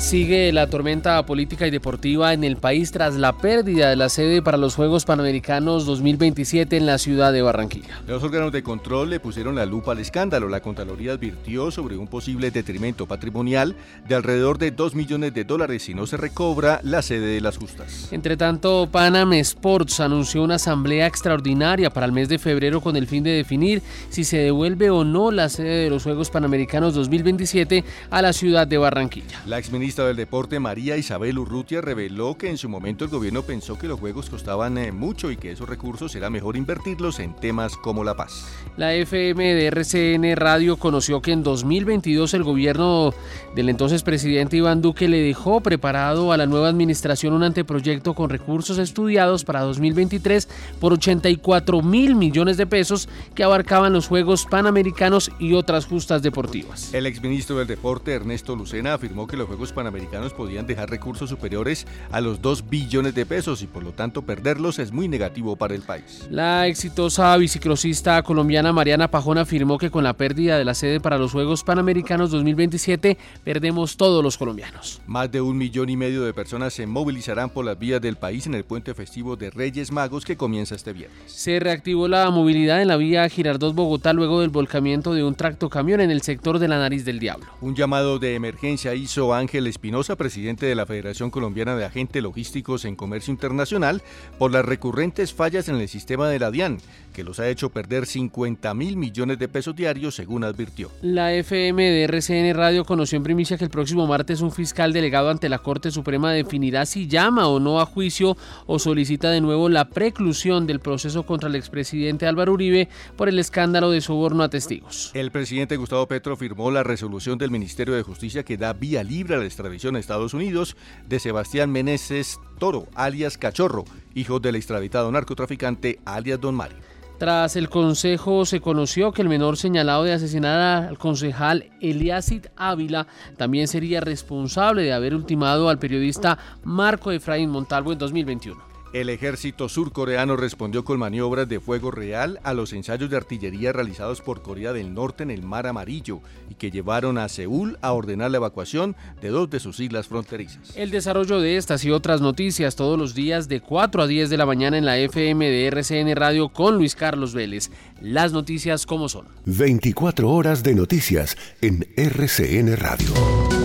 Sigue la tormenta política y deportiva en el país tras la pérdida de la sede para los Juegos Panamericanos 2027 en la ciudad de Barranquilla. Los órganos de control le pusieron la lupa al escándalo. La Contraloría advirtió sobre un posible detrimento patrimonial de alrededor de 2 millones de dólares si no se recobra la sede de las justas. Entre tanto, Panam Sports anunció una asamblea extraordinaria para el mes de febrero con el fin de definir si se devuelve o no la sede de los Juegos Panamericanos 2027 a la ciudad de Barranquilla. La ministra del Deporte, María Isabel Urrutia, reveló que en su momento el gobierno pensó que los juegos costaban eh, mucho y que esos recursos era mejor invertirlos en temas como la paz. La FM de RCN Radio conoció que en 2022 el gobierno del entonces presidente Iván Duque le dejó preparado a la nueva administración un anteproyecto con recursos estudiados para 2023 por 84 mil millones de pesos que abarcaban los Juegos Panamericanos y otras justas deportivas. El exministro del Deporte, Ernesto Lucena, afirmó que los Juegos Panamericanos podían dejar recursos superiores a los 2 billones de pesos y por lo tanto perderlos es muy negativo para el país. La exitosa bicicrosista colombiana Mariana Pajón afirmó que con la pérdida de la sede para los Juegos Panamericanos 2027 perdemos todos los colombianos. Más de un millón y medio de personas se movilizarán por las vías del país en el puente festivo de Reyes Magos que comienza este viernes. Se reactivó la movilidad en la vía Girardot Bogotá luego del volcamiento de un tractocamión en el sector de la Nariz del Diablo. Un llamado de emergencia hizo Ángel Espinosa, presidente de la Federación Colombiana de Agentes Logísticos en Comercio Internacional, por las recurrentes fallas en el sistema de la DIAN, que los ha hecho perder 50 mil millones de pesos diarios, según advirtió. La FM de RCN Radio conoció en primicia que el próximo martes un fiscal delegado ante la Corte Suprema definirá si llama o no a juicio o solicita de nuevo la preclusión del proceso contra el expresidente Álvaro Uribe por el escándalo de soborno a testigos. El presidente Gustavo Petro firmó la resolución del Ministerio de Justicia que da vía libre a la extradición a Estados Unidos de Sebastián Meneses Toro, alias Cachorro, hijo del extraditado narcotraficante alias Don Mario. Tras el consejo se conoció que el menor señalado de asesinar al concejal Eliasid Ávila también sería responsable de haber ultimado al periodista Marco Efraín Montalvo en 2021. El ejército surcoreano respondió con maniobras de fuego real a los ensayos de artillería realizados por Corea del Norte en el Mar Amarillo y que llevaron a Seúl a ordenar la evacuación de dos de sus islas fronterizas. El desarrollo de estas y otras noticias todos los días de 4 a 10 de la mañana en la FM de RCN Radio con Luis Carlos Vélez. Las noticias como son. 24 horas de noticias en RCN Radio.